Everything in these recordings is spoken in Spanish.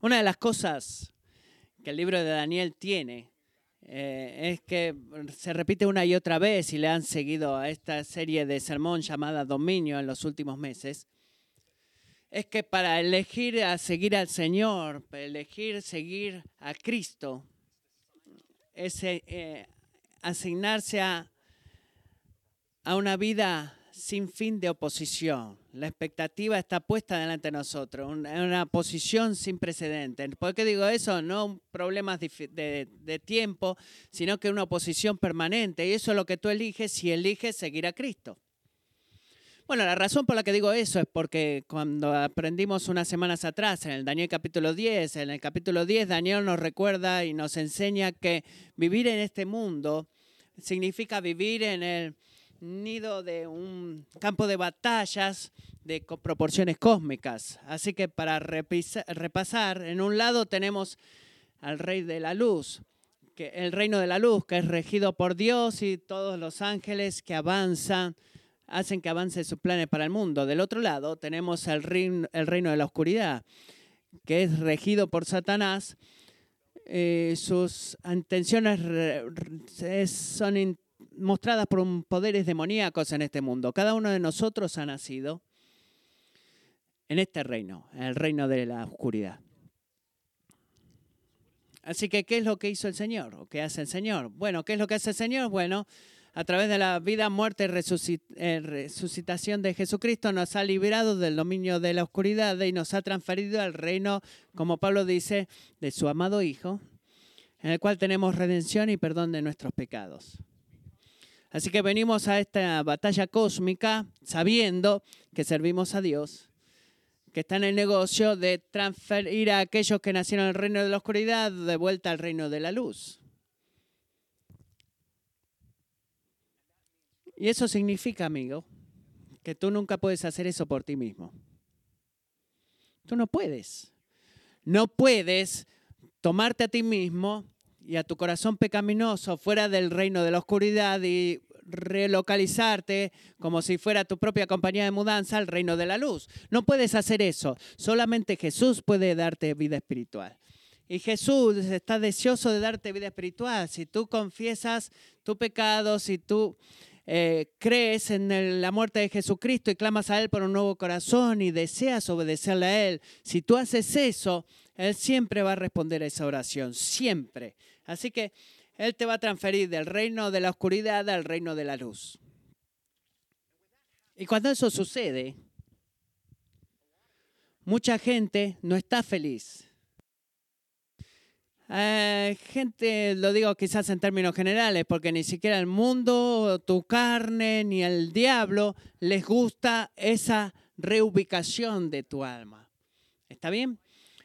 Una de las cosas que el libro de Daniel tiene eh, es que se repite una y otra vez y le han seguido a esta serie de sermón llamada Dominio en los últimos meses, es que para elegir a seguir al Señor, para elegir seguir a Cristo, es eh, asignarse a, a una vida sin fin de oposición. La expectativa está puesta delante de nosotros, una, una posición sin precedentes. ¿Por qué digo eso? No problemas de, de, tiempo, sino que una oposición permanente. Y eso es lo que tú eliges si eliges seguir a Cristo. Bueno, la razón por la que digo eso es porque cuando aprendimos unas semanas atrás en el Daniel capítulo 10, en el capítulo 10 Daniel nos recuerda y nos enseña que vivir en este mundo significa vivir en el nido de un campo de batallas de proporciones cósmicas. Así que para repasar, en un lado tenemos al rey de la luz, que el reino de la luz, que es regido por Dios y todos los ángeles que avanzan, hacen que avance sus planes para el mundo. Del otro lado tenemos el reino, el reino de la oscuridad, que es regido por Satanás. Eh, sus intenciones son mostradas por poderes demoníacos en este mundo. Cada uno de nosotros ha nacido en este reino, en el reino de la oscuridad. Así que, ¿qué es lo que hizo el Señor? ¿O qué hace el Señor? Bueno, ¿qué es lo que hace el Señor? Bueno, a través de la vida, muerte y eh, resucitación de Jesucristo nos ha liberado del dominio de la oscuridad y nos ha transferido al reino, como Pablo dice, de su amado Hijo, en el cual tenemos redención y perdón de nuestros pecados. Así que venimos a esta batalla cósmica sabiendo que servimos a Dios, que está en el negocio de transferir a aquellos que nacieron en el reino de la oscuridad de vuelta al reino de la luz. Y eso significa, amigo, que tú nunca puedes hacer eso por ti mismo. Tú no puedes. No puedes tomarte a ti mismo y a tu corazón pecaminoso fuera del reino de la oscuridad y relocalizarte como si fuera tu propia compañía de mudanza al reino de la luz. No puedes hacer eso. Solamente Jesús puede darte vida espiritual. Y Jesús está deseoso de darte vida espiritual. Si tú confiesas tu pecado, si tú eh, crees en la muerte de Jesucristo y clamas a Él por un nuevo corazón y deseas obedecerle a Él, si tú haces eso, Él siempre va a responder a esa oración, siempre. Así que Él te va a transferir del reino de la oscuridad al reino de la luz. Y cuando eso sucede, mucha gente no está feliz. Eh, gente, lo digo quizás en términos generales, porque ni siquiera el mundo, tu carne, ni el diablo les gusta esa reubicación de tu alma. ¿Está bien?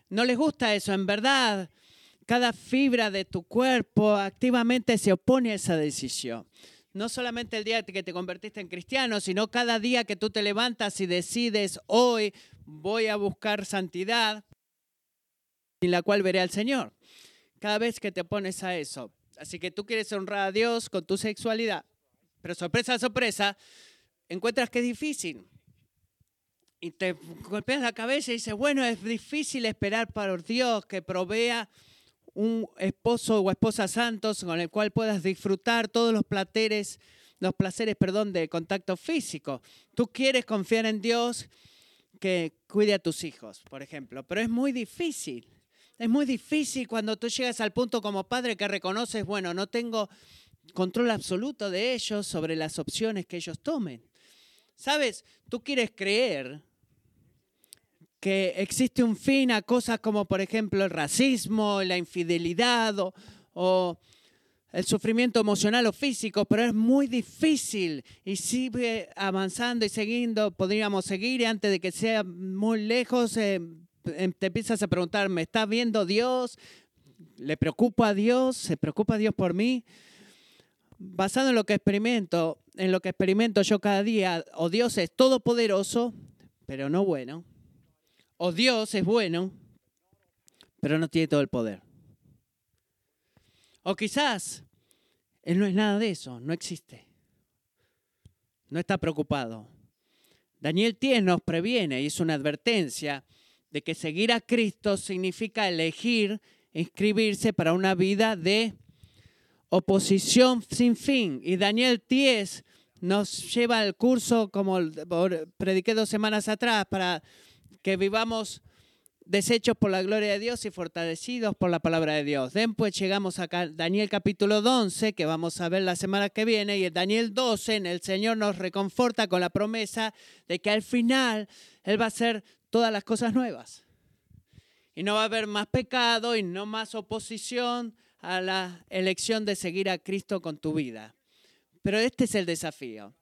No les gusta eso, en verdad cada fibra de tu cuerpo activamente se opone a esa decisión. No solamente el día que te convertiste en cristiano, sino cada día que tú te levantas y decides, hoy voy a buscar santidad, en la cual veré al Señor. Cada vez que te pones a eso. Así que tú quieres honrar a Dios con tu sexualidad, pero sorpresa, sorpresa, encuentras que es difícil. Y te golpeas la cabeza y dices, bueno, es difícil esperar para Dios que provea un esposo o esposa santos con el cual puedas disfrutar todos los placeres, los placeres, perdón, de contacto físico. Tú quieres confiar en Dios que cuide a tus hijos, por ejemplo, pero es muy difícil. Es muy difícil cuando tú llegas al punto como padre que reconoces, bueno, no tengo control absoluto de ellos sobre las opciones que ellos tomen. ¿Sabes? Tú quieres creer que existe un fin a cosas como, por ejemplo, el racismo, la infidelidad o, el sufrimiento emocional o físico, pero es muy difícil y sigue avanzando y siguiendo, podríamos seguir y antes de que sea muy lejos, eh, em, te empiezas a preguntar, ¿me está viendo Dios? ¿Le preocupa a Dios? ¿Se preocupa Dios por mí? Basado en lo que experimento, en lo que experimento yo cada día, o Dios es todopoderoso, pero no bueno o Dios es bueno, pero no tiene todo el poder. O quizás Él no es nada de eso, no existe. No está preocupado. Daniel 10 nos previene y es una advertencia de que seguir a Cristo significa elegir inscribirse para una vida de oposición sin fin. Y Daniel 10 nos lleva al curso, como prediqué dos semanas atrás, para que vivamos deshechos por la gloria de Dios y fortalecidos por la palabra de Dios. Después llegamos a Daniel capítulo 11, que vamos a ver la semana que viene, y en Daniel 12 el Señor nos reconforta con la promesa de que al final Él va a hacer todas las cosas nuevas. Y no va a haber más pecado y no más oposición a la elección de seguir a Cristo con tu vida. Pero este es el desafío.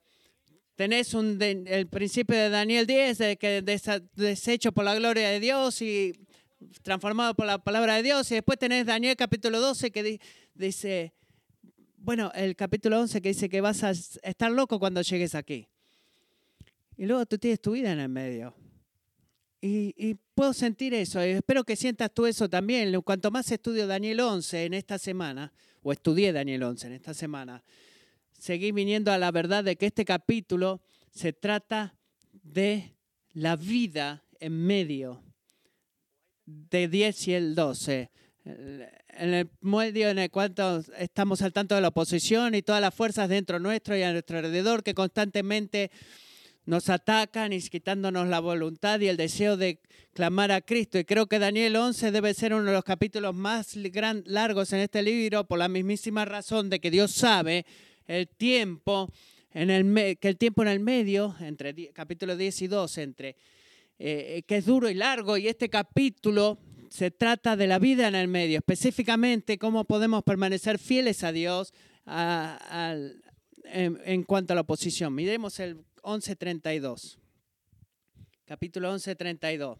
Tenés un, el principio de Daniel 10, de que deshecho por la gloria de Dios y transformado por la palabra de Dios. Y después tenés Daniel capítulo 12 que dice, bueno, el capítulo 11 que dice que vas a estar loco cuando llegues aquí. Y luego tú tienes tu vida en el medio. Y, y, puedo sentir eso. Y espero que sientas tú eso también. Cuanto más estudio Daniel 11 en esta semana, o estudié Daniel 11 en esta semana, seguí viniendo a la verdad de que este capítulo se trata de la vida en medio de 10 y el 12. En el medio en el cual estamos al tanto de la oposición y todas las fuerzas dentro nuestro y a nuestro alrededor que constantemente nos atacan y quitándonos la voluntad y el deseo de clamar a Cristo. Y creo que Daniel 11 debe ser uno de los capítulos más largos en este libro por la mismísima razón de que Dios sabe el tiempo en el que el tiempo en el medio, entre capítulo 10 y 12, entre, eh, eh, que es duro y largo, y este capítulo se trata de la vida en el medio, específicamente cómo podemos permanecer fieles a Dios en, cuanto a la oposición. Miremos el 11.32, capítulo 11.32.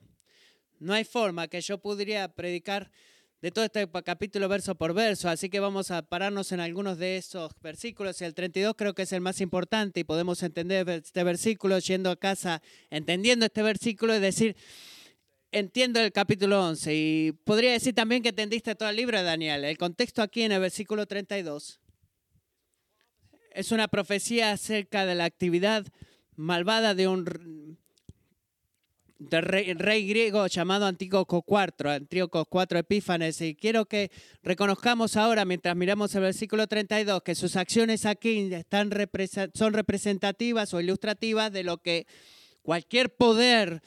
No hay forma que yo pudiera predicar de todo este capítulo verso por verso, así que vamos a pararnos en algunos de esos versículos el 32 creo que es el más importante y podemos entender este versículo yendo a casa entendiendo este versículo y decir, entiendo el capítulo 11 y podría decir también que entendiste todo el libro Daniel. El contexto aquí en el versículo 32 es una profecía acerca de la actividad malvada de un del rey, griego llamado Antíoco IV, Antíoco IV Epífanes. Y quiero que reconozcamos ahora, mientras miramos el versículo 32, que sus acciones aquí están son representativas o ilustrativas de lo que cualquier poder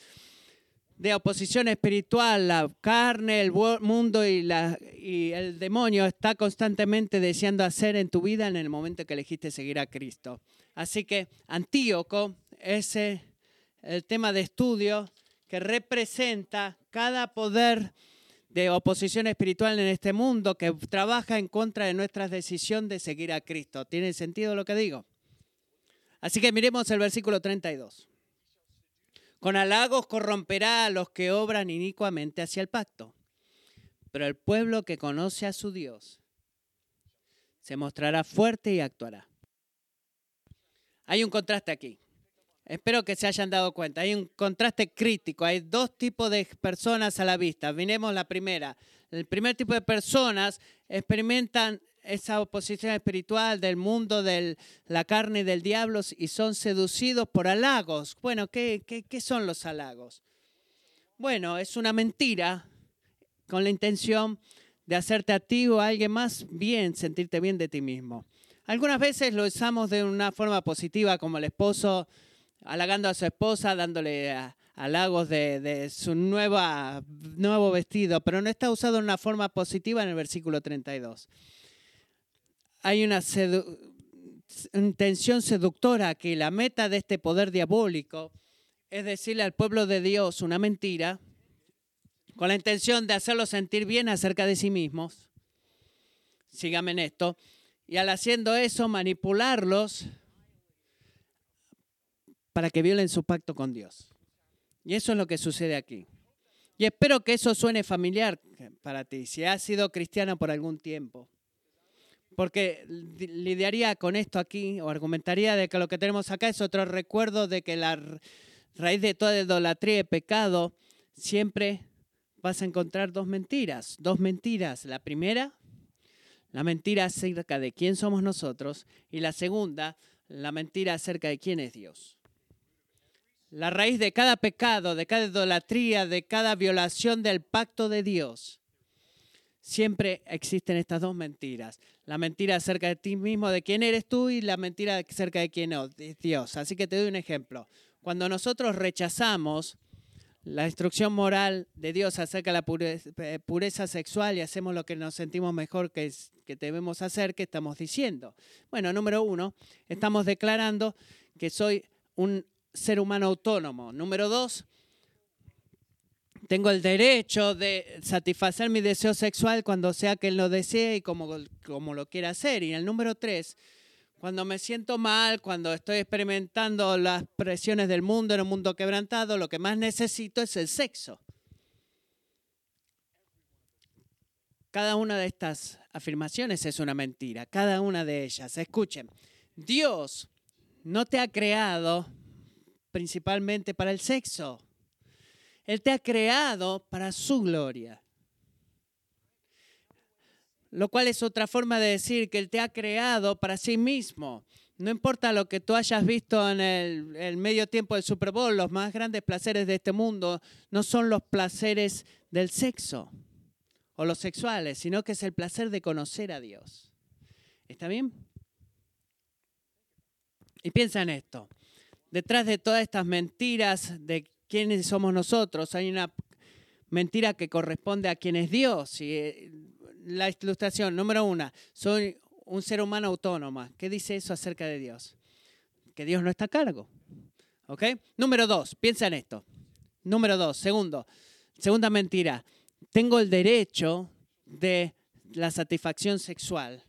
de oposición espiritual, la carne, el mundo y, y el demonio está constantemente deseando hacer en tu vida en el momento que elegiste seguir a Cristo. Así que Antíoco es el tema de estudio que representa cada poder de oposición espiritual en este mundo que trabaja en contra de nuestra decisión de seguir a Cristo. ¿Tiene sentido lo que digo? Así que miremos el versículo 32. Con halagos corromperá a los que obran inicuamente hacia el pacto, pero el pueblo que conoce a su Dios se mostrará fuerte y actuará. Hay un contraste aquí. Espero que se hayan dado cuenta. Hay un contraste crítico. Hay dos tipos de personas a la vista. Vinemos la primera. El primer tipo de personas experimentan esa oposición espiritual del mundo, de la carne y del diablo y son seducidos por halagos. Bueno, ¿qué, qué son los halagos? Bueno, es una mentira con la intención de hacerte a ti o a alguien más bien, sentirte bien de ti mismo. Algunas veces lo usamos de una forma positiva, como el esposo halagando a su esposa, dándole halagos de, su nueva, nuevo vestido, pero no está usado en una forma positiva en el versículo 32. Hay una intención seductora que la meta de este poder diabólico es decirle al pueblo de Dios una mentira con la intención de hacerlos sentir bien acerca de sí mismos. Síganme en esto. Y al haciendo eso, manipularlos para que violen su pacto con Dios. Y eso es lo que sucede aquí. Y espero que eso suene familiar para ti, si has sido cristiano por algún tiempo. Porque lidiaría con esto aquí o argumentaría de que lo que tenemos acá es otro recuerdo de que la raíz de toda idolatría y pecado siempre vas a encontrar dos mentiras. Dos mentiras. La primera, la mentira acerca de quién somos nosotros. Y la segunda, la mentira acerca de quién es Dios. La raíz de cada pecado, de cada idolatría, de cada violación del pacto de Dios, siempre existen estas dos mentiras. La mentira acerca de ti mismo, de quién eres tú, y la mentira acerca de quién es Dios. Así que te doy un ejemplo. Cuando nosotros rechazamos la instrucción moral de Dios acerca de la eh, pureza, sexual y hacemos lo que nos sentimos mejor que, que debemos hacer, ¿qué estamos diciendo? Bueno, número uno, estamos declarando que soy un ser humano autónomo. Número dos, tengo el derecho de satisfacer mi deseo sexual cuando sea que él lo desee y como, como lo quiera hacer. Y el número tres, cuando me siento mal, cuando estoy experimentando las presiones del mundo en un mundo quebrantado, lo que más necesito es el sexo. Cada una de estas afirmaciones es una mentira, cada una de ellas. Escuchen, Dios no te ha creado principalmente para el sexo. Él te ha creado para su gloria lo cual es otra forma de decir que Él te ha creado para sí mismo. No importa lo que tú hayas visto en el, medio tiempo del Super Bowl, los más grandes placeres de este mundo no son los placeres del sexo o los sexuales, sino que es el placer de conocer a Dios. ¿Está bien? Y piensa en esto. Detrás de todas estas mentiras de quiénes somos nosotros, hay una mentira que corresponde a quién es Dios. Y eh, la ilustración, número uno, soy un ser humano autónoma. ¿Qué dice eso acerca de Dios? Que Dios no está a cargo. ¿Ok? Número dos, piensa en esto. Número dos, segundo, segunda mentira, tengo el derecho de la satisfacción sexual.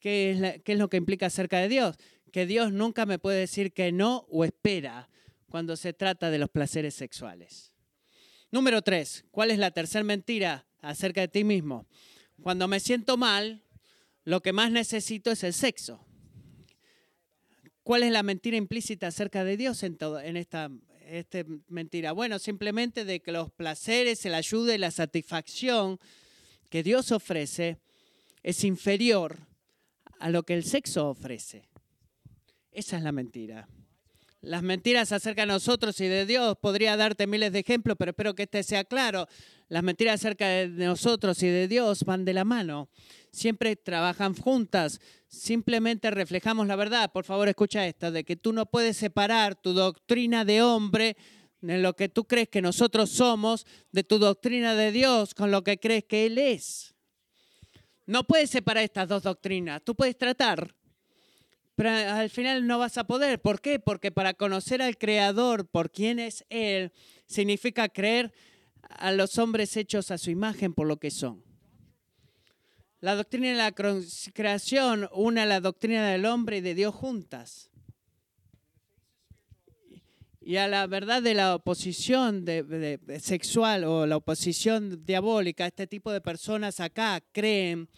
¿Qué es, ¿Qué es lo que implica acerca de Dios? Que Dios nunca me puede decir que no o espera cuando se trata de los placeres sexuales. Número tres, ¿cuál es la tercera mentira acerca de ti mismo. Cuando me siento mal, lo que más necesito es el sexo. ¿Cuál es la mentira implícita acerca de Dios en, todo, en esta este mentira? Bueno, simplemente de que los placeres, el ayuda y la satisfacción que Dios ofrece es inferior a lo que el sexo ofrece. Esa es la mentira. Las mentiras acerca de nosotros y de Dios, podría darte miles de ejemplos, pero espero que este sea claro. Las mentiras acerca de nosotros y de Dios van de la mano. Siempre trabajan juntas. Simplemente reflejamos la verdad. Por favor, escucha esto, de que tú no puedes separar tu doctrina de hombre de lo que tú crees que nosotros somos, de tu doctrina de Dios con lo que crees que Él es. No puedes separar estas dos doctrinas. Tú puedes tratar, pero al final no vas a poder. ¿Por qué? Porque para conocer al Creador, por quién es Él, significa creer a los hombres hechos a su imagen por lo que son. La doctrina de la creación une la doctrina del hombre y de Dios juntas. Y a la verdad de la oposición sexual o la oposición diabólica, este tipo de personas acá creen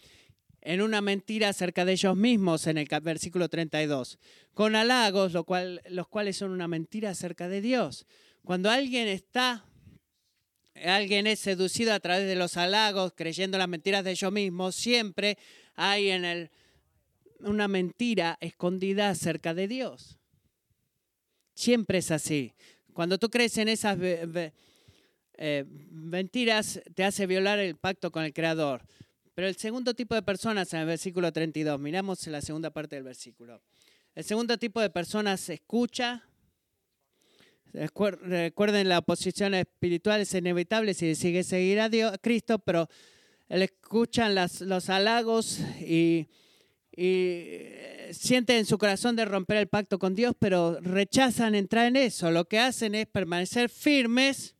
en una mentira acerca de ellos mismos en el versículo 32, con halagos, lo cual, los cuales son una mentira acerca de Dios. Cuando alguien está, alguien es seducido a través de los halagos, creyendo las mentiras de ellos mismos, siempre hay en él una mentira escondida acerca de Dios. Siempre es así. Cuando tú crees en esas eh, mentiras, te hace violar el pacto con el Creador. Pero el segundo tipo de personas en el versículo 32, miramos la segunda parte del versículo. El segundo tipo de personas escucha. Recuerden, la oposición espiritual es inevitable si sigue seguir a, Dios, Cristo, pero escuchan los halagos y, y sienten en su corazón de romper el pacto con Dios, pero rechazan entrar en eso. Lo que hacen es permanecer firmes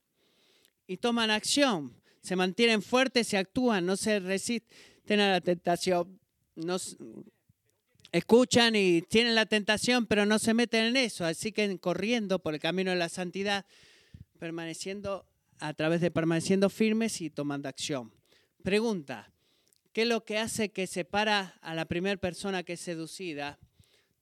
y toman acción se mantienen fuertes, se actúan, no se resisten a la tentación, no, escuchan y tienen la tentación, pero no se meten en eso, así que corriendo por el camino de la santidad, permaneciendo a través de permaneciendo firmes y tomando acción. Pregunta, ¿qué es lo que hace que separa a la primera persona que es seducida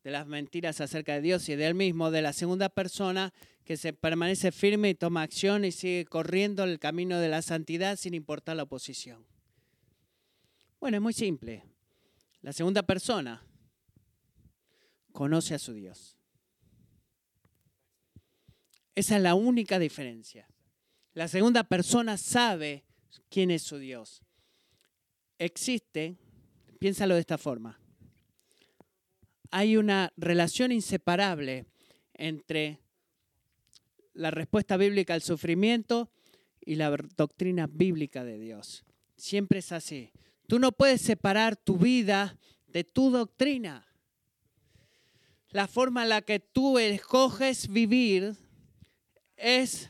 de las mentiras acerca de Dios y de él mismo, de la segunda persona que se permanece firme y toma acción y sigue corriendo el camino de la santidad sin importar la oposición. Bueno, es muy simple. La segunda persona conoce a su Dios. Esa es la única diferencia. La segunda persona sabe quién es su Dios. Existe, piénsalo de esta forma, hay una relación inseparable entre la respuesta bíblica al sufrimiento y la doctrina bíblica de Dios. Siempre es así. Tú no puedes separar tu vida de tu doctrina. La forma en la que tú escoges vivir es,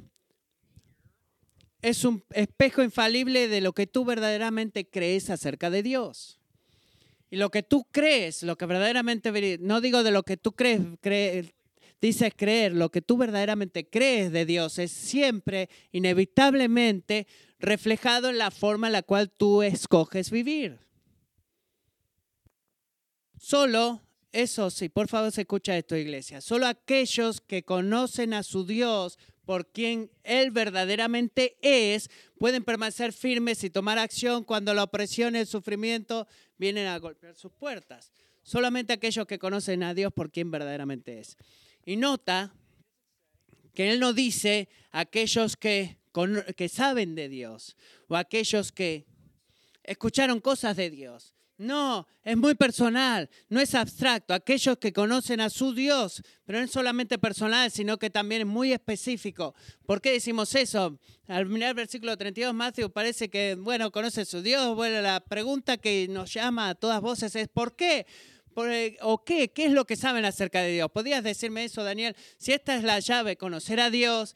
es un espejo infalible de lo que tú verdaderamente crees acerca de Dios. Y lo que tú crees, lo que verdaderamente, no digo de lo que tú crees, crees dices creer, lo que tú verdaderamente crees de Dios es siempre, inevitablemente, reflejado en la forma en la cual tú escoges vivir. Solo, eso sí, por favor se escucha esto, iglesia, solo aquellos que conocen a su Dios por quien Él verdaderamente es, pueden permanecer firmes y tomar acción cuando la opresión y el sufrimiento vienen a golpear sus puertas. Solamente aquellos que conocen a Dios por quien verdaderamente es. Y nota que Él no dice aquellos que, que saben de Dios o aquellos que escucharon cosas de Dios. No, es muy personal, no es abstracto. Aquellos que conocen a su Dios, pero no es solamente personal, sino que también es muy específico. ¿Por qué decimos eso? Al mirar el versículo 32, Matthew parece que, bueno, conoce su Dios. Bueno, la pregunta que nos llama a todas voces es, ¿por qué? ¿O qué? ¿Qué es lo que saben acerca de Dios? ¿Podrías decirme eso, Daniel? Si esta es la llave, conocer a Dios,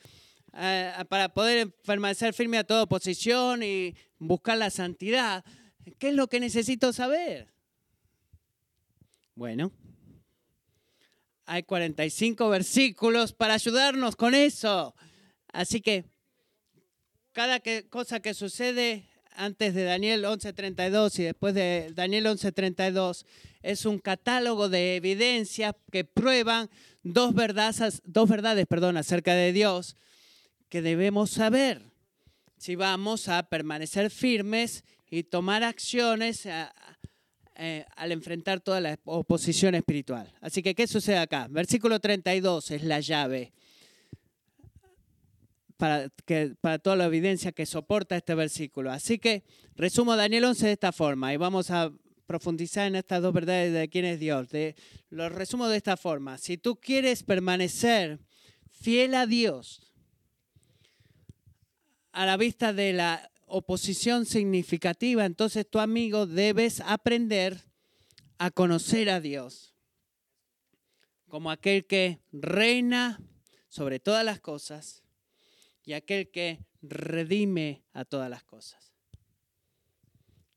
eh, para poder permanecer firme a toda oposición y buscar la santidad, ¿qué es lo que necesito saber? Bueno, hay 45 versículos para ayudarnos con eso. Así que cada cosa que sucede antes de Daniel 11:32 y después de Daniel 11:32 es un catálogo de evidencias que prueban dos verdades, dos verdades perdón, acerca de Dios que debemos saber si vamos a permanecer firmes y tomar acciones eh, al enfrentar toda la oposición espiritual. Así que, ¿qué sucede acá? Versículo 32 es la llave para, que, para toda la evidencia que soporta este versículo. Así que resumo Daniel 11 de esta forma y vamos a profundizar en estas dos verdades de quién es Dios. De, lo resumo de esta forma. Si tú quieres permanecer fiel a Dios a la vista de la oposición significativa, entonces tu amigo debes aprender a conocer a Dios como aquel que reina sobre todas las cosas y aquel que redime a todas las cosas.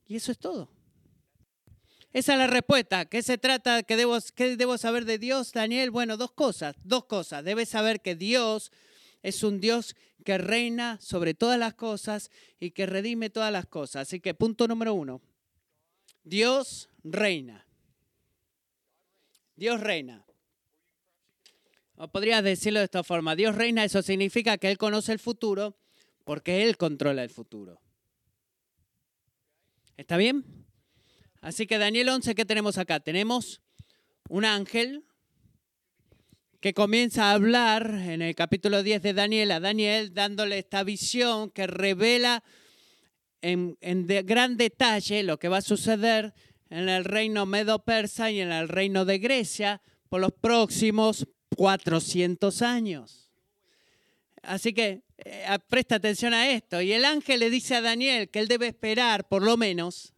Y eso es todo. Esa es la respuesta. ¿Qué se trata? ¿Qué debo, ¿Qué debo saber de Dios, Daniel? Bueno, dos cosas. Dos cosas. Debes saber que Dios es un Dios que reina sobre todas las cosas y que redime todas las cosas. Así que punto número uno. Dios reina. Dios reina. O podrías decirlo de esta forma, Dios reina, eso significa que Él conoce el futuro porque Él controla el futuro. ¿Está bien? Así que Daniel 11, ¿qué tenemos acá? Tenemos un ángel que comienza a hablar en el capítulo 10 de Daniel a Daniel, dándole esta visión que revela en, en gran detalle lo que va a suceder en el reino medo-persa y en el reino de Grecia por los próximos 400 años. Así que eh, presta atención a esto. Y el ángel le dice a Daniel que él debe esperar por lo menos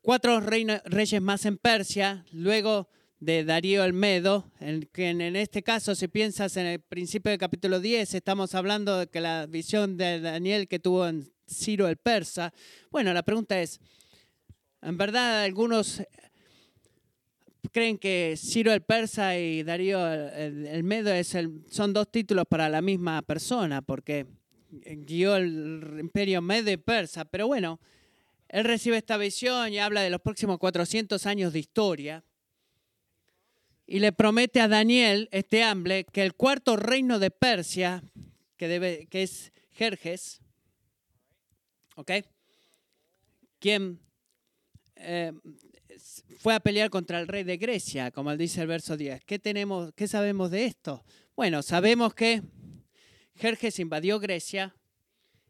cuatro reyes más en Persia, luego de Darío el Medo, en, que en este caso, si piensas en el principio del capítulo 10, estamos hablando de que la visión de Daniel que tuvo en Ciro el Persa. Bueno, la pregunta es, en verdad algunos creen que Ciro el Persa y Darío el, Medo es el, son dos títulos para la misma persona, porque guió el imperio Medo y Persa. Pero bueno, él recibe esta visión y habla de los próximos 400 años de historia. Y le promete a Daniel, este hambre, que el cuarto reino de Persia, que, debe, que es Jerjes, ¿ok? Quien eh, fue a pelear contra el rey de Grecia, como dice el verso 10. ¿Qué, tenemos, ¿Qué sabemos de esto? Bueno, sabemos que Jerjes invadió Grecia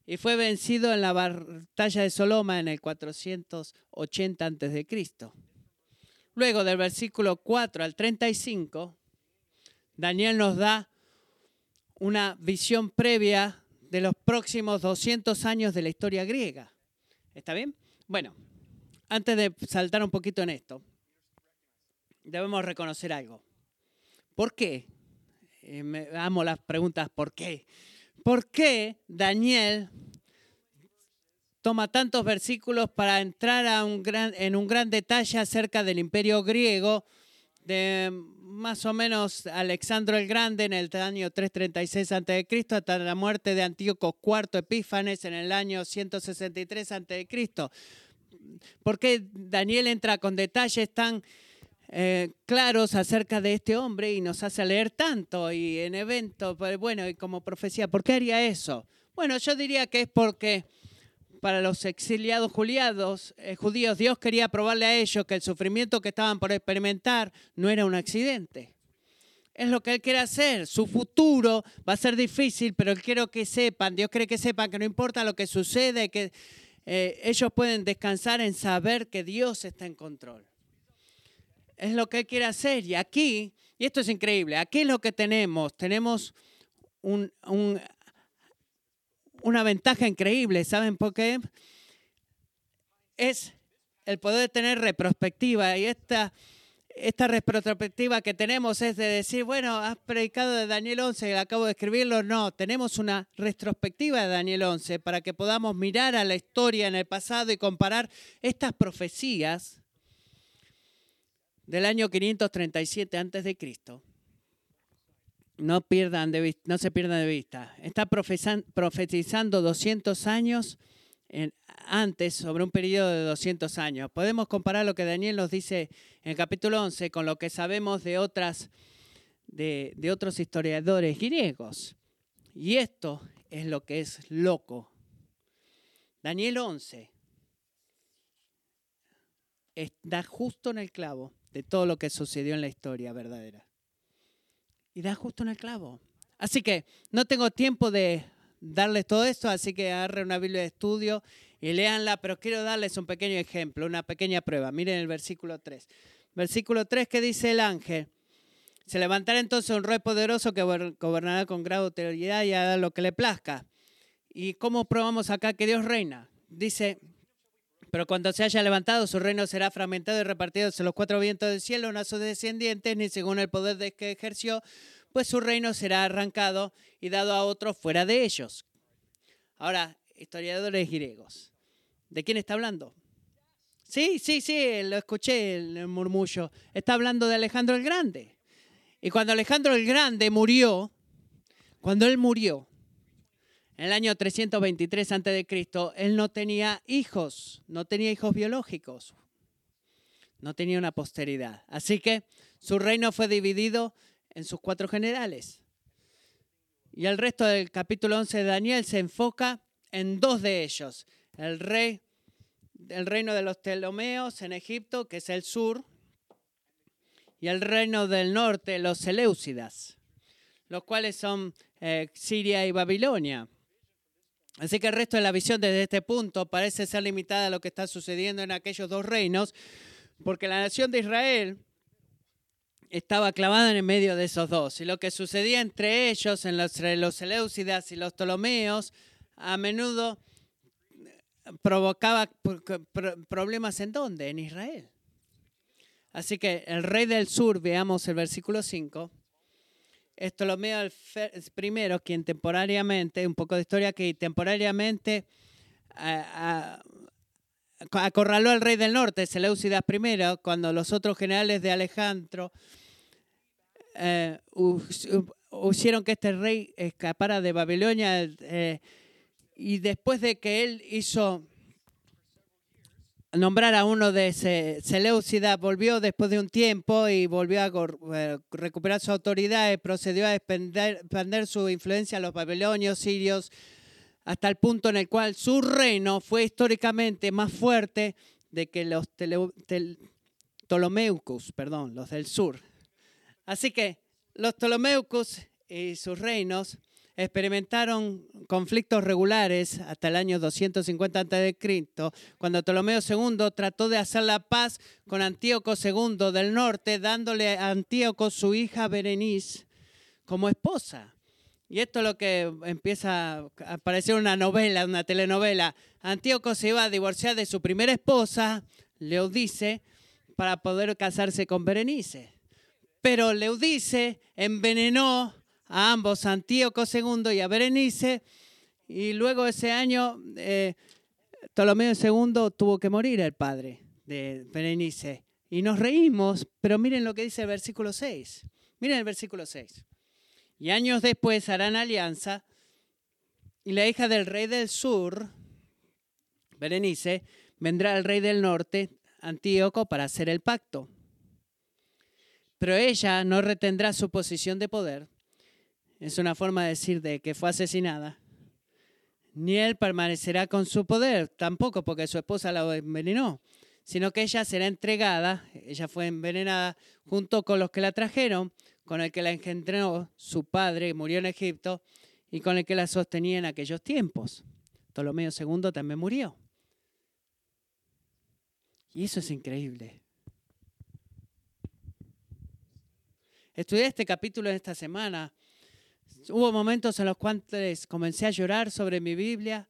y fue vencido en la batalla de Soloma en el 480 a.C. Luego del versículo 4 al 35, Daniel nos da una visión previa de los próximos 200 años de la historia griega. ¿Está bien? Bueno, antes de saltar un poquito en esto, debemos reconocer algo. ¿Por qué? Eh, me amo las preguntas ¿por qué? ¿Por qué Daniel toma tantos versículos para entrar en un gran detalle acerca del imperio griego de más o menos Alexandro el Grande en el año 336 a.C. hasta la muerte de Antíoco IV Epífanes en el año 163 a.C. ¿Por qué Daniel entra con detalles tan eh, claros acerca de este hombre y nos hace leer tanto y en eventos, pues, bueno, y como profecía? ¿Por qué haría eso? Bueno, yo diría que es porque para los exiliados juliados, eh, judíos, Dios quería probarle a ellos que el sufrimiento que estaban por experimentar no era un accidente. Es lo que Él quiere hacer. Su futuro va a ser difícil, pero Él quiere que sepan, Dios quiere que sepan que no importa lo que sucede, que eh, ellos pueden descansar en saber que Dios está en control. Es lo que Él quiere hacer. Y aquí, y esto es increíble, aquí es lo que tenemos. Tenemos un, un una ventaja increíble. ¿Saben por qué? Es el poder tener retrospectiva y esta, esta retrospectiva que tenemos es de decir, bueno, has predicado de Daniel 11, acabo de escribirlo. No, tenemos una retrospectiva de Daniel 11 para que podamos mirar a la historia en el pasado y comparar estas profecías del año 537 antes de Cristo no, pierdan no se pierdan de vista. Está profetizando 200 años antes sobre un periodo de 200 años. Podemos comparar lo que Daniel nos dice en el capítulo 11 con lo que sabemos de, otras, de, de otros historiadores griegos. Y esto es lo que es loco. Daniel 11 da justo en el clavo de todo lo que sucedió en la historia verdadera y da justo en el clavo. Así que no tengo tiempo de darles todo esto, así que agarre una Biblia de estudio y léanla, pero quiero darles un pequeño ejemplo, una pequeña prueba. Miren el versículo 3. Versículo 3 que dice el ángel, se levantará entonces un rey poderoso que gobernará con gran autoridad y hará lo que le plazca. ¿Y cómo probamos acá que Dios reina? Dice, pero cuando se haya levantado, su reino será fragmentado y repartido en los cuatro vientos del cielo, no a sus descendientes, ni según el poder de que ejerció, pues su reino será arrancado y dado a otros fuera de ellos. Ahora, historiadores griegos, ¿de quién está hablando? Sí, sí, sí, lo escuché el murmullo. Está hablando de Alejandro el Grande. Y cuando Alejandro el Grande murió, cuando él murió, en el año 323 a.C., él no tenía hijos, no tenía hijos biológicos, no tenía una posteridad. Así que su reino fue dividido en sus cuatro generales. Y el resto del capítulo 11 de Daniel se enfoca en dos de ellos. El rey, el reino de los Ptolomeos en Egipto, que es el sur, y el reino del norte, los Seleucidas, los cuales son eh, Siria y Babilonia. Así que el resto de la visión desde este punto parece ser limitada a lo que está sucediendo en aquellos dos reinos, porque la nación de Israel estaba clavada en el medio de esos dos. Y lo que sucedía entre ellos, entre los Seleucidas y los Ptolomeos, a menudo provocaba problemas en dónde? En Israel. Así que el rey del sur, veamos el versículo 5, es Ptolomeo el primero, quien temporariamente, un poco de historia aquí, temporariamente acorraló al rey del norte, Seleucidas I, cuando los otros generales de Alejandro eh, hicieron que este rey escapara de Babilonia. Eh, y después de que él hizo nombrar a uno de Seleucida, volvió después de un tiempo y volvió a eh, recuperar su autoridad y procedió a expandir, su influencia a los babilonios, sirios, hasta el punto en el cual su reino fue históricamente más fuerte de que los Ptolomeucos, perdón, los del sur. Así que los Ptolomeucos y sus reinos experimentaron conflictos regulares hasta el año 250 a.C., cuando Ptolomeo II trató de hacer la paz con Antíoco II del norte, dándole a Antíoco su hija Berenice como esposa. Y esto es lo que empieza a parecer una novela, una telenovela. Antíoco se iba a divorciar de su primera esposa, Leudice, para poder casarse con Berenice. Pero Leudice envenenó a ambos, Antíoco II y a Berenice, y luego ese año eh, Ptolomeo II tuvo que morir el padre de Berenice. Y nos reímos, pero miren lo que dice el versículo 6. Miren el versículo 6. Y años después harán alianza y la hija del rey del sur, Berenice, vendrá al rey del norte, Antíoco, para hacer el pacto. Pero ella no retendrá su posición de poder es una forma de decir de que fue asesinada, ni él permanecerá con su poder, tampoco porque su esposa la envenenó, sino que ella será entregada, ella fue envenenada junto con los que la trajeron, con el que la engendró su padre, murió en Egipto, y con el que la sostenía en aquellos tiempos. Ptolomeo II también murió. Y eso es increíble. Estudié este capítulo esta semana Hubo momentos en los cuales comencé a llorar sobre mi Biblia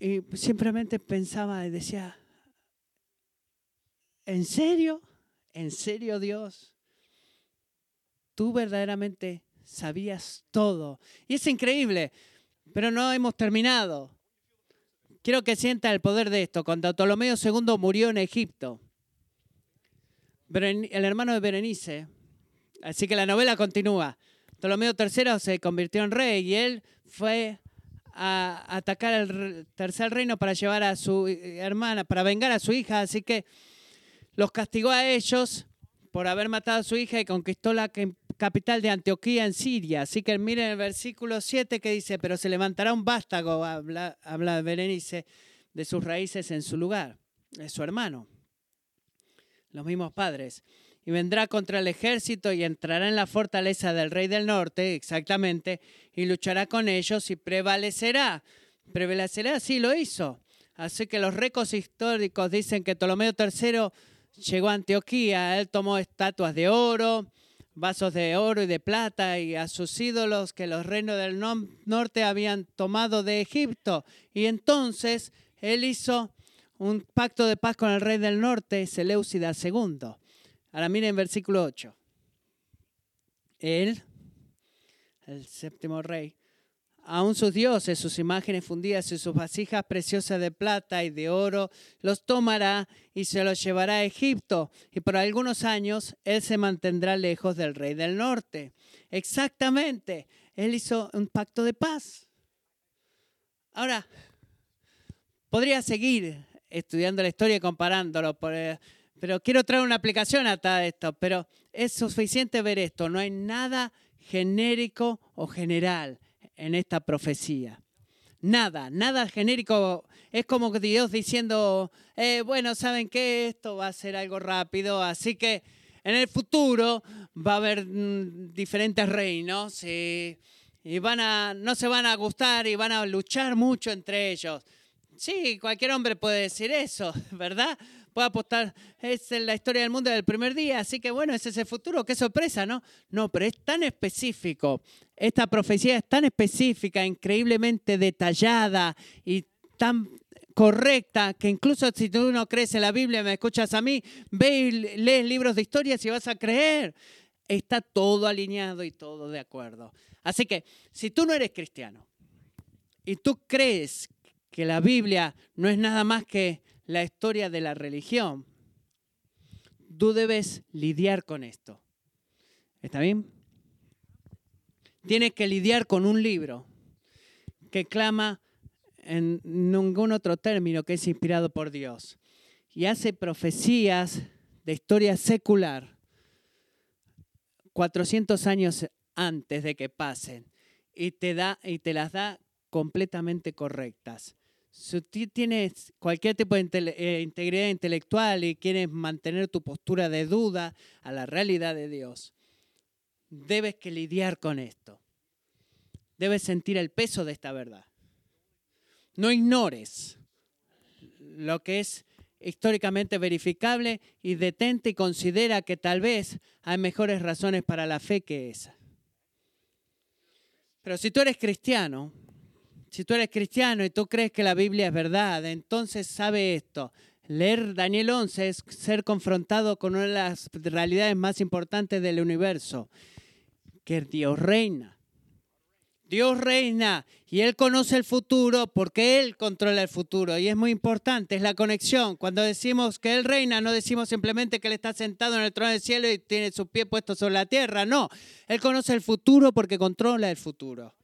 y simplemente pensaba y decía, ¿en serio? ¿En serio Dios? Tú verdaderamente sabías todo. Y es increíble, pero no hemos terminado. Quiero que sienta el poder de esto. Cuando Ptolomeo II murió en Egipto, el hermano de Berenice, así que la novela continúa. Ptolomeo III se convirtió en rey y él fue a atacar el tercer reino para llevar a su hermana, para vengar a su hija, así que los castigó a ellos por haber matado a su hija y conquistó la capital de Antioquía en Siria. Así que miren el versículo 7 que dice, pero se levantará un vástago, habla, habla Berenice, de sus raíces en su lugar, es su hermano, los mismos padres y vendrá contra el ejército y entrará en la fortaleza del rey del norte, exactamente, y luchará con ellos y prevalecerá. Prevalecerá, sí lo hizo. Así que los récords históricos dicen que Ptolomeo III llegó a Antioquía, él tomó estatuas de oro, vasos de oro y de plata y a sus ídolos que los reinos del norte habían tomado de Egipto. Y entonces él hizo un pacto de paz con el rey del norte, Seleucida II. Ahora miren versículo 8. Él, el séptimo rey, aún sus dioses, sus imágenes fundidas y sus vasijas preciosas de plata y de oro, los tomará y se los llevará a Egipto. Y por algunos años él se mantendrá lejos del rey del norte. Exactamente, él hizo un pacto de paz. Ahora, podría seguir estudiando la historia y comparándolo. Por, pero quiero traer una aplicación a esto, pero es suficiente ver esto, no hay nada genérico o general en esta profecía. Nada, nada genérico. Es como Dios diciendo, eh, bueno, ¿saben qué? Esto va a ser algo rápido, así que en el futuro va a haber mm, diferentes reinos y, y van a, no se van a gustar y van a luchar mucho entre ellos. Sí, cualquier hombre puede decir eso, ¿verdad? Puede apostar, es la historia del mundo del primer día, así que bueno, ese es el futuro, qué sorpresa, ¿no? No, pero es tan específico, esta profecía es tan específica, increíblemente detallada y tan correcta, que incluso si tú no crees en la Biblia, me escuchas a mí, ve y lees libros de historias y vas a creer. Está todo alineado y todo de acuerdo. Así que si tú no eres cristiano y tú crees que la Biblia no es nada más que la historia de la religión, tú debes lidiar con esto. ¿Está bien? Tienes que lidiar con un libro que clama en ningún otro término que es inspirado por Dios y hace profecías de historia secular 400 años antes de que pasen y te da y te las da completamente correctas. Si tienes cualquier tipo de eh, integridad intelectual y quieres mantener tu postura de duda a la realidad de Dios, debes que lidiar con esto. debes sentir el peso de esta verdad. No ignores lo que es históricamente verificable y detente y considera que tal vez hay mejores razones para la fe que esa. Pero si tú eres cristiano, si tú eres cristiano y tú crees que la Biblia es verdad, entonces sabe esto. Leer Daniel 11 es ser confrontado con una de las realidades más importantes del universo, que Dios reina. Dios reina y Él conoce el futuro porque Él controla el futuro. Y es muy importante, es la conexión. Cuando decimos que Él reina, no decimos simplemente que Él está sentado en el trono del cielo y tiene su pie puesto sobre la tierra. No, Él conoce el futuro porque controla el futuro.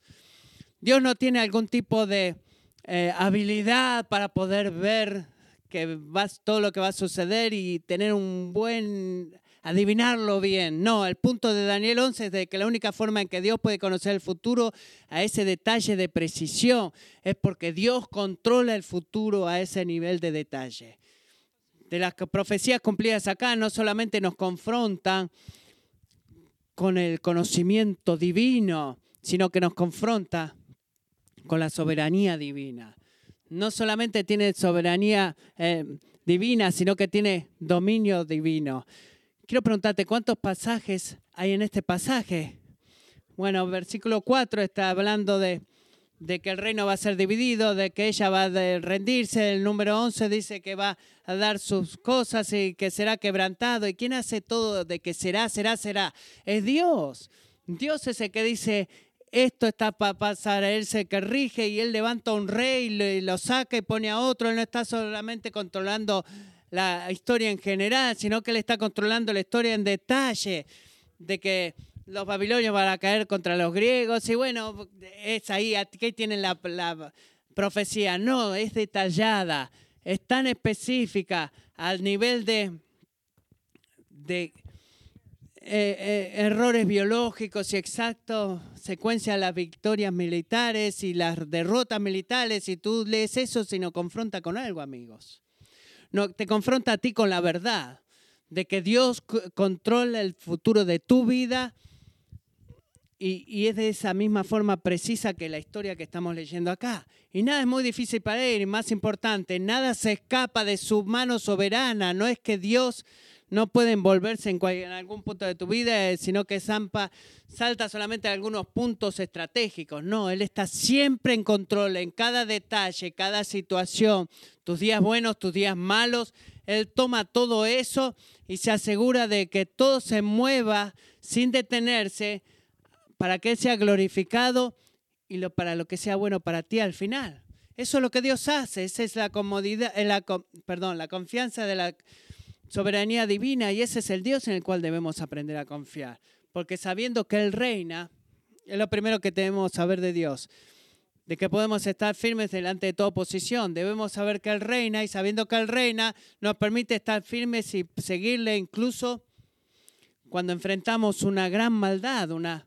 Dios no tiene algún tipo de eh, habilidad para poder ver que va, todo lo que va a suceder y tener un buen adivinarlo bien. No, el punto de Daniel 11 es de que la única forma en que Dios puede conocer el futuro a ese detalle de precisión es porque Dios controla el futuro a ese nivel de detalle. De las profecías cumplidas acá no solamente nos confrontan con el conocimiento divino, sino que nos confronta con la soberanía divina. No solamente tiene soberanía eh, divina, sino que tiene dominio divino. Quiero preguntarte, ¿cuántos pasajes hay en este pasaje? Bueno, versículo 4 está hablando de, de que el reino va a ser dividido, de que ella va a rendirse. El número 11 dice que va a dar sus cosas y que será quebrantado. ¿Y quién hace todo de que será, será, será? Es Dios. Dios es el que dice, esto está para pasar, Él se que rige y Él levanta a un rey y lo saca y pone a otro. Él no está solamente controlando la historia en general, sino que él está controlando la historia en detalle, de que los babilonios van a caer contra los griegos, y bueno, es ahí, ¿qué tienen la, profecía? No, es detallada, es tan específica al nivel de, de eh, eh, errores biológicos y exactos, secuencia de las victorias militares y las derrotas militares, y tú lees eso, si no confronta con algo, amigos no, te confronta a ti con la verdad de que Dios controla el futuro de tu vida y, y, es de esa misma forma precisa que la historia que estamos leyendo acá. Y nada es muy difícil para él y más importante, nada se escapa de su mano soberana. No es que Dios no puede envolverse en, en algún punto de tu vida, eh, sino que Zampa salta solamente a algunos puntos estratégicos. No, Él está siempre en control, en cada detalle, cada situación, tus días buenos, tus días malos. Él toma todo eso y se asegura de que todo se mueva sin detenerse para que Él sea glorificado y para lo que sea bueno para ti al final. Eso es lo que Dios hace, esa es la comodidad, eh, perdón, la confianza de la soberanía divina y ese es el Dios en el cual debemos aprender a confiar. Porque sabiendo que Él reina, es lo primero que debemos saber de Dios, de que podemos estar firmes delante de toda oposición. Debemos saber que Él reina y sabiendo que Él reina nos permite estar firmes y seguirle incluso cuando enfrentamos una gran maldad, una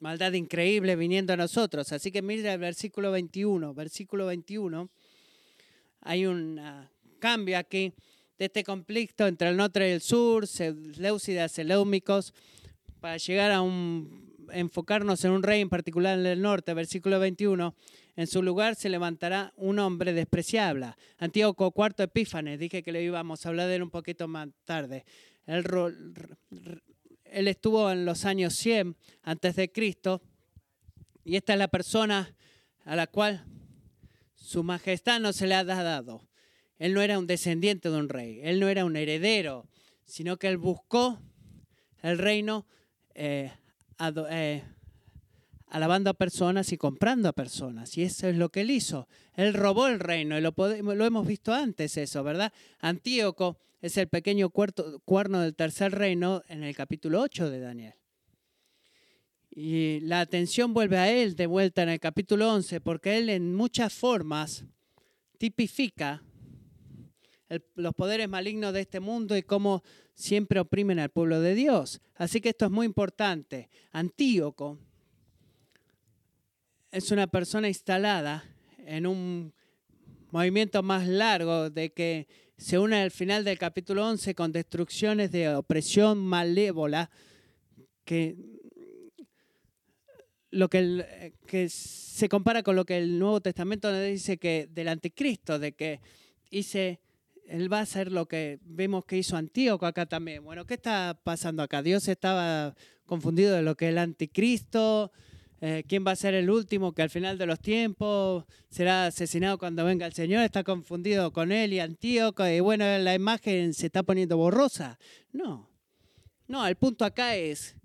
maldad increíble viniendo a nosotros. Así que mira el versículo 21, versículo 21, hay un cambio aquí de este conflicto entre el norte y el sur, Seleucidas, Seleúmicos, para llegar a un, enfocarnos en un rey en particular en el norte, versículo 21, en su lugar se levantará un hombre despreciable. Antíoco IV Epífanes, dije que le íbamos a hablar de él un poquito más tarde. Él, él estuvo en los años 100 antes de Cristo y esta es la persona a la cual su majestad no se le ha dado. Él no era un descendiente de un rey, él no era un heredero, sino que él buscó el reino eh, eh, alabando a personas y comprando a personas. Y eso es lo que él hizo. Él robó el reino y lo, hemos visto antes eso, ¿verdad? Antíoco es el pequeño cuerno del tercer reino en el capítulo 8 de Daniel. Y la atención vuelve a él de vuelta en el capítulo 11 porque él en muchas formas tipifica los poderes malignos de este mundo y cómo siempre oprimen al pueblo de Dios. Así que esto es muy importante. Antíoco es una persona instalada en un movimiento más largo de que se une al final del capítulo 11 con destrucciones de opresión malévola que lo que, que se compara con lo que el Nuevo Testamento dice que del anticristo, de que hice, él va a hacer lo que vemos que hizo Antíoco acá también. Bueno, ¿qué está pasando acá? Dios estaba confundido de lo que es el anticristo, eh, quién va a ser el último, que al final de los tiempos será asesinado cuando venga el Señor, está confundido con él y Antíoco, y bueno, la imagen se está poniendo borrosa. No, no, el punto acá es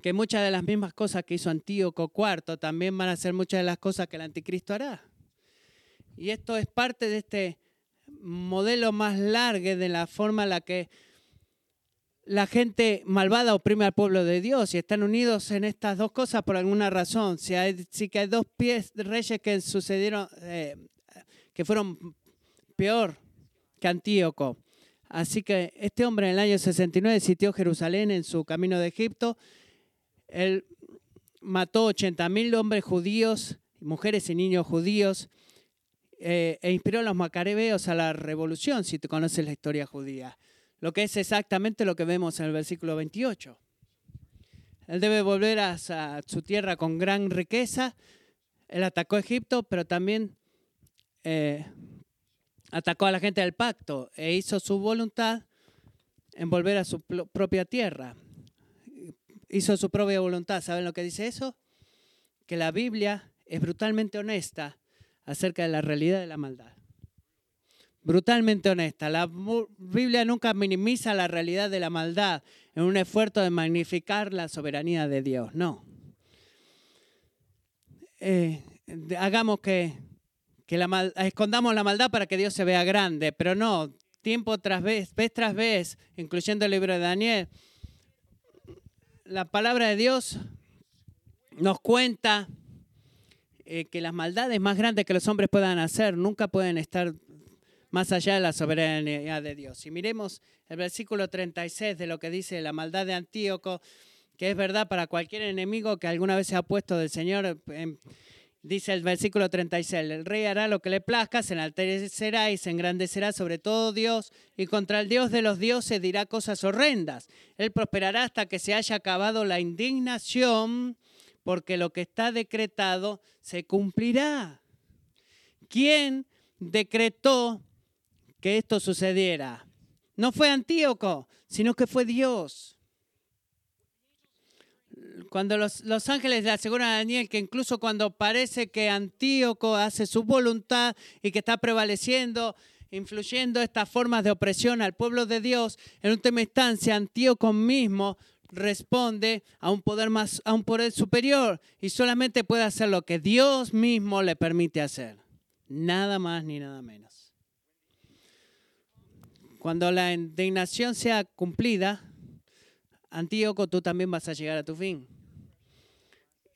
que muchas de las mismas cosas que hizo Antíoco IV también van a ser muchas de las cosas que el anticristo hará. Y esto es parte de este modelo más largo de la forma en la que la gente malvada oprime al pueblo de Dios y están unidos en estas dos cosas por alguna razón. Si hay, que hay dos pies reyes que sucedieron, eh, que fueron peor que Antíoco. Así que este hombre en el año 69 sitió Jerusalén en su camino de Egipto. Él mató 80.000 hombres judíos, mujeres y niños judíos, eh, e inspiró a los macabeos a la revolución, si tú conoces la historia judía. Lo que es exactamente lo que vemos en el versículo 28. Él debe volver a su tierra con gran riqueza. Él atacó Egipto, pero también eh, atacó a la gente del pacto e hizo su voluntad en volver a su propia tierra. Hizo su propia voluntad. ¿Saben lo que dice eso? Que la Biblia es brutalmente honesta acerca de la realidad de la maldad. Brutalmente honesta. La Biblia nunca minimiza la realidad de la maldad en un esfuerzo de magnificar la soberanía de Dios. No. Eh, hagamos que, que la mal- escondamos la maldad para que Dios se vea grande, pero no. Tiempo tras vez, vez tras vez, incluyendo el libro de Daniel, la palabra de Dios nos cuenta eh, que las maldades más grandes que los hombres puedan hacer nunca pueden estar más allá de la soberanía de Dios. Si miremos el versículo 36 de lo que dice la maldad de Antíoco, que es verdad para cualquier enemigo que alguna vez se ha puesto del Señor, em, dice el versículo 36, el rey hará lo que le plazca, se enaltecerá y se engrandecerá sobre todo Dios, y contra el Dios de los dioses dirá cosas horrendas. Él prosperará hasta que se haya acabado la indignación, porque lo que está decretado se cumplirá. ¿Quién decretó que esto sucediera? No fue Antíoco, sino que fue Dios. Cuando los, los ángeles le aseguran a Daniel que incluso cuando parece que Antíoco hace su voluntad y que está prevaleciendo, influyendo estas formas de opresión al pueblo de Dios, en última instancia Antíoco mismo responde a un poder más, a un poder superior y solamente puede hacer lo que Dios mismo le permite hacer. Nada más ni nada menos. Cuando la indignación sea cumplida, Antíoco, tú también vas a llegar a tu fin.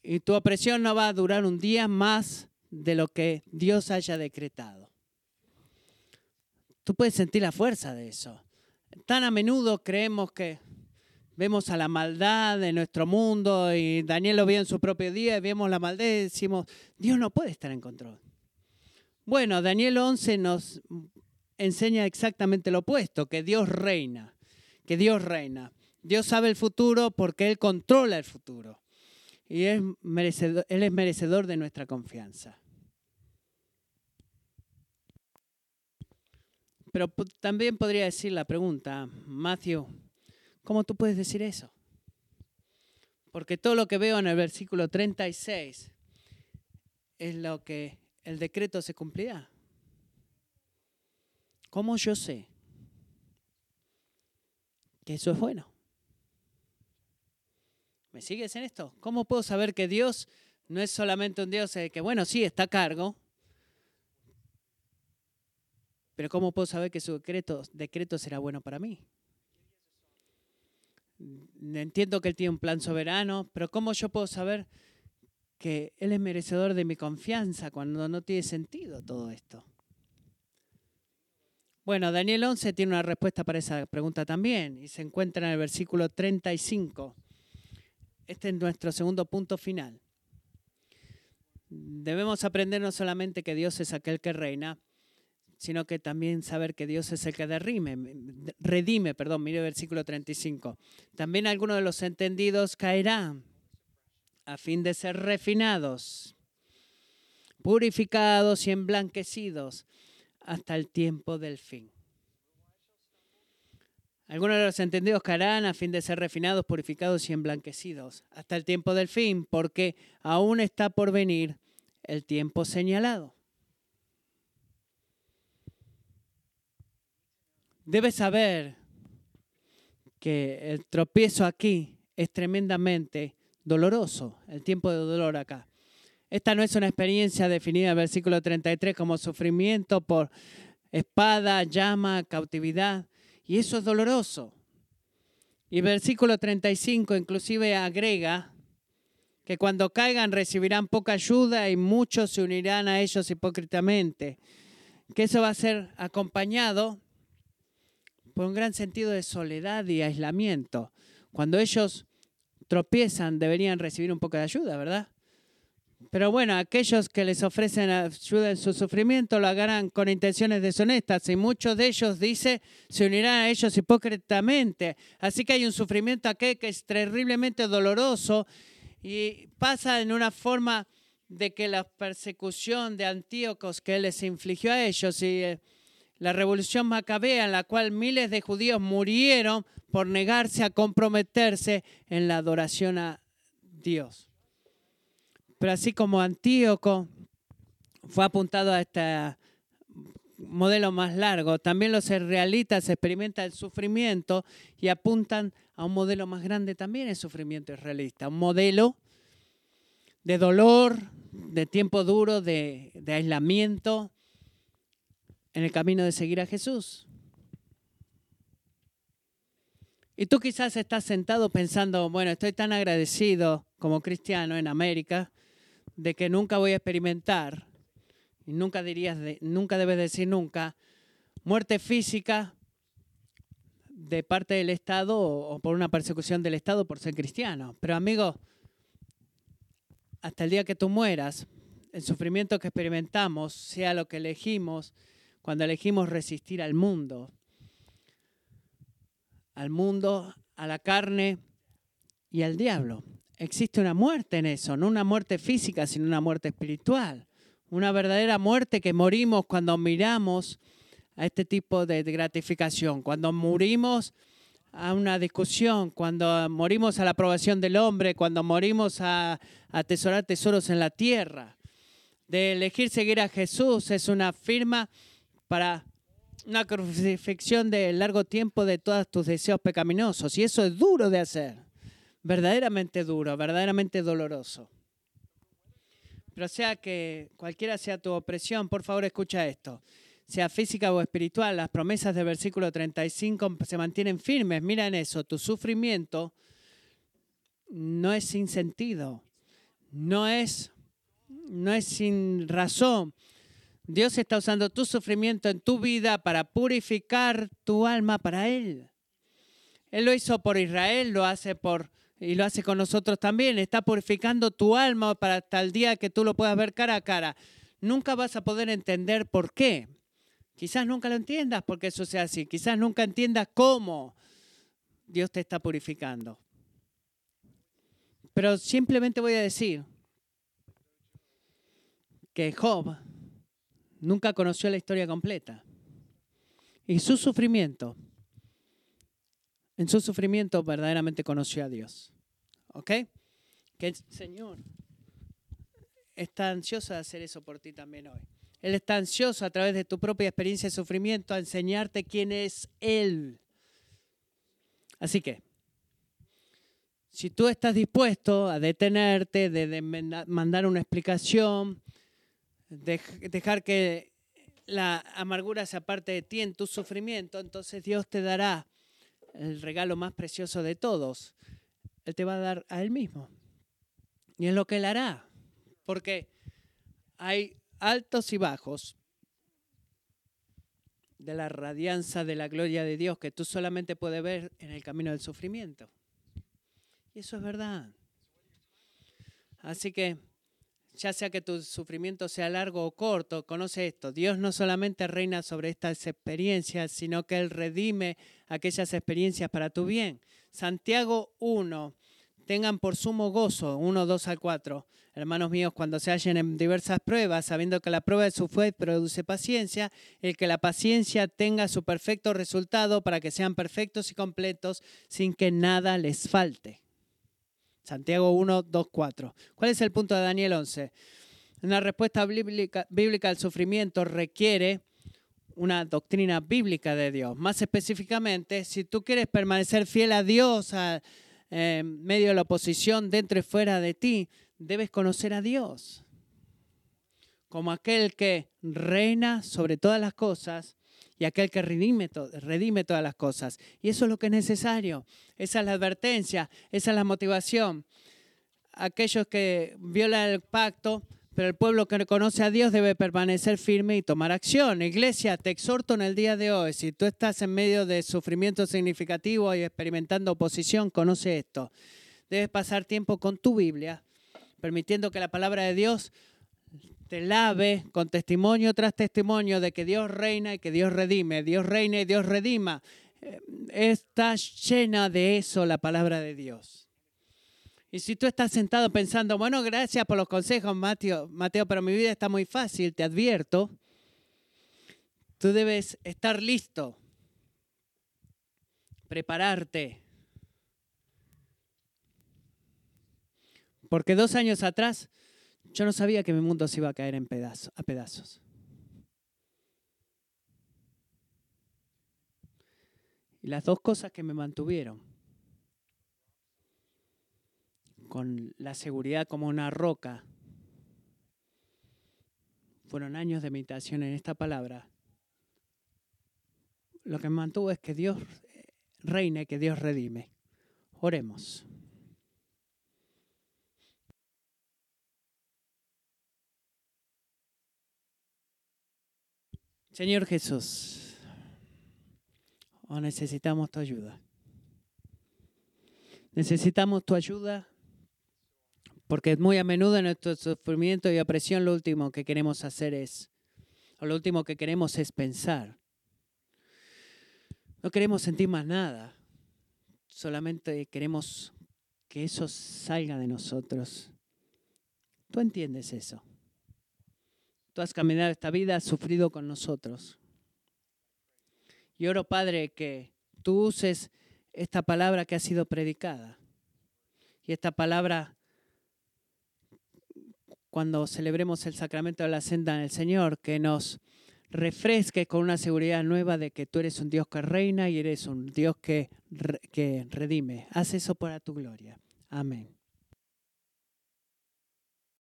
Y tu opresión no va a durar un día más de lo que Dios haya decretado. Tú puedes sentir la fuerza de eso. Tan a menudo creemos que vemos a la maldad de nuestro mundo y Daniel lo vio en su propio día y vemos la maldad y decimos, Dios no puede estar en control. Bueno, Daniel 11 nos enseña exactamente lo opuesto, que Dios reina, que Dios reina. Dios sabe el futuro porque Él controla el futuro. Y es merecedor, Él es merecedor de nuestra confianza. Pero también podría decir la pregunta, Matthew, ¿cómo tú puedes decir eso? Porque todo lo que veo en el versículo 36 es lo que el decreto se cumplirá. ¿Cómo yo sé que eso es bueno? ¿Me sigues en esto? ¿Cómo puedo saber que Dios no es solamente un Dios eh, que, bueno, sí, está a cargo, pero ¿cómo puedo saber que su decreto, decreto será bueno para mí? Entiendo que Él tiene un plan soberano, pero ¿cómo yo puedo saber que Él es merecedor de mi confianza cuando no tiene sentido todo esto? Bueno, Daniel 11 tiene una respuesta para esa pregunta también y se encuentra en el versículo 35. Este es nuestro segundo punto final. Debemos aprender no solamente que Dios es aquel que reina, sino que también saber que Dios es el que derrime, redime, perdón, mire versículo 35. También algunos de los entendidos caerán. a fin de ser refinados, purificados y emblanquecidos hasta el tiempo del fin. Algunos de los entendidos caerán a fin de ser refinados, purificados y emblanquecidos hasta el tiempo del fin, porque aún está por venir el tiempo señalado. Debes saber que el tropiezo aquí es tremendamente doloroso, el tiempo de dolor acá. Esta no es una experiencia definida en el versículo 33 como sufrimiento por espada, llama, cautividad, y eso es doloroso. Y el versículo 35 inclusive agrega que cuando caigan recibirán poca ayuda y muchos se unirán a ellos hipócritamente, que eso va a ser acompañado por un gran sentido de soledad y aislamiento. Cuando ellos tropiezan, deberían recibir un poco de ayuda, ¿verdad? Pero bueno, aquellos que les ofrecen ayuda en su sufrimiento lo harán con intenciones deshonestas y muchos de ellos, dice, se unirán a ellos hipócritamente. Así que hay un sufrimiento aquí que es terriblemente doloroso y pasa en una forma de que la persecución de Antíocos que él les infligió a ellos y eh, la revolución macabea en la cual miles de judíos murieron por negarse a comprometerse en la adoración a Dios. Pero así como Antíoco fue apuntado a este modelo más largo, también los israelitas experimentan el sufrimiento y apuntan a un modelo más grande también el sufrimiento israelita, un modelo de dolor, de tiempo duro, de, de aislamiento, en el camino de seguir a Jesús. Y tú quizás estás sentado pensando, bueno, estoy tan agradecido como cristiano en América de que nunca voy a experimentar, y nunca dirías, nunca debes decir nunca, muerte física de parte del Estado o por una persecución del Estado por ser cristiano. Pero amigo, hasta el día que tú mueras, el sufrimiento que experimentamos, sea lo que elegimos, cuando elegimos resistir al mundo, al mundo, a la carne y al diablo. Existe una muerte en eso, no una muerte física, sino una muerte espiritual. Una verdadera muerte que morimos cuando miramos a este tipo de gratificación, cuando morimos a una discusión, cuando morimos a la aprobación del hombre, cuando morimos a atesorar tesoros en la tierra. De elegir seguir a Jesús es una firma para una crucifixión de largo tiempo de todos tus deseos pecaminosos. Y eso es duro de hacer, verdaderamente duro, verdaderamente doloroso. Pero sea que cualquiera sea tu opresión, por favor escucha esto. Sea física o espiritual, las promesas del versículo 35 se mantienen firmes. Mira en eso, tu sufrimiento no es sin sentido, no es, no es sin razón. Dios está usando tu sufrimiento en tu vida para purificar tu alma para Él. Él lo hizo por Israel, lo hace por y lo hace con nosotros también. Está purificando tu alma para hasta el día que tú lo puedas ver cara a cara. Nunca vas a poder entender por qué. Quizás nunca lo entiendas porque eso sea así. Quizás nunca entiendas cómo Dios te está purificando. Pero simplemente voy a decir que Job nunca conoció la historia completa. Y su sufrimiento, en su sufrimiento verdaderamente conoció a Dios. ¿Ok? Que el Señor está ansioso de hacer eso por ti también hoy. Él está ansioso a través de tu propia experiencia de sufrimiento a enseñarte quién es Él. Así que, si tú estás dispuesto a detenerte, de, mandar una explicación, dejar que la amargura se aparte de ti en tu sufrimiento, entonces Dios te dará el regalo más precioso de todos. Él te va a dar a Él mismo. Y es lo que Él hará. Porque hay altos y bajos de la radianza de la gloria de Dios que tú solamente puedes ver en el camino del sufrimiento. Y eso es verdad. Así que ya sea que tu sufrimiento sea largo o corto, conoce esto. Dios no solamente reina sobre estas experiencias, sino que Él redime aquellas experiencias para tu bien. Santiago 1 tengan por sumo gozo, 1, 2 al 4. Hermanos míos, cuando se hallen en diversas pruebas, sabiendo que la prueba de su fe produce paciencia, el que la paciencia tenga su perfecto resultado para que sean perfectos y completos sin que nada les falte. Santiago 1, 2, 4. ¿Cuál es el punto de Daniel 11? Una respuesta bíblica, al sufrimiento requiere una doctrina bíblica de Dios. Más específicamente, si tú quieres permanecer fiel a Dios en eh, medio de la oposición dentro y fuera de ti, debes conocer a Dios como aquel que reina sobre todas las cosas y aquel que redime, redime, todas las cosas. Y eso es lo que es necesario. Esa es la advertencia, esa es la motivación. Aquellos que violan el pacto, pero el pueblo que conoce a Dios debe permanecer firme y tomar acción. Iglesia, te exhorto en el día de hoy, si tú estás en medio de sufrimiento significativo y experimentando oposición, conoce esto. Debes pasar tiempo con tu Biblia, permitiendo que la palabra de Dios te lave con testimonio tras testimonio de que Dios reina y que Dios redime, Dios reina y Dios redima. Eh, está llena de eso la palabra de Dios. Y si tú estás sentado pensando, bueno, gracias por los consejos, Mateo, Mateo, pero mi vida está muy fácil, te advierto, tú debes estar listo, prepararte, Porque dos años atrás yo no sabía que mi mundo se iba a caer en a pedazos. Y las dos cosas que me mantuvieron, con la seguridad como una roca, fueron años de meditación en esta palabra. Lo que me mantuvo es que Dios reine, que Dios redime. Oremos. Señor Jesús, oh, necesitamos tu ayuda. Necesitamos tu ayuda porque muy a menudo en nuestro sufrimiento y opresión lo último que queremos hacer es, lo último que queremos es pensar. No queremos sentir más nada, solamente queremos que eso salga de nosotros. ¿Tú entiendes eso? Tú has caminado esta vida, has sufrido con nosotros. Y oro, Padre, que tú uses esta palabra que ha sido predicada. Y esta palabra, cuando celebremos el sacramento de la senda del Señor, que nos refresque con una seguridad nueva de que tú eres un Dios que reina y eres un Dios que, que redime. Haz eso para tu gloria. Amén.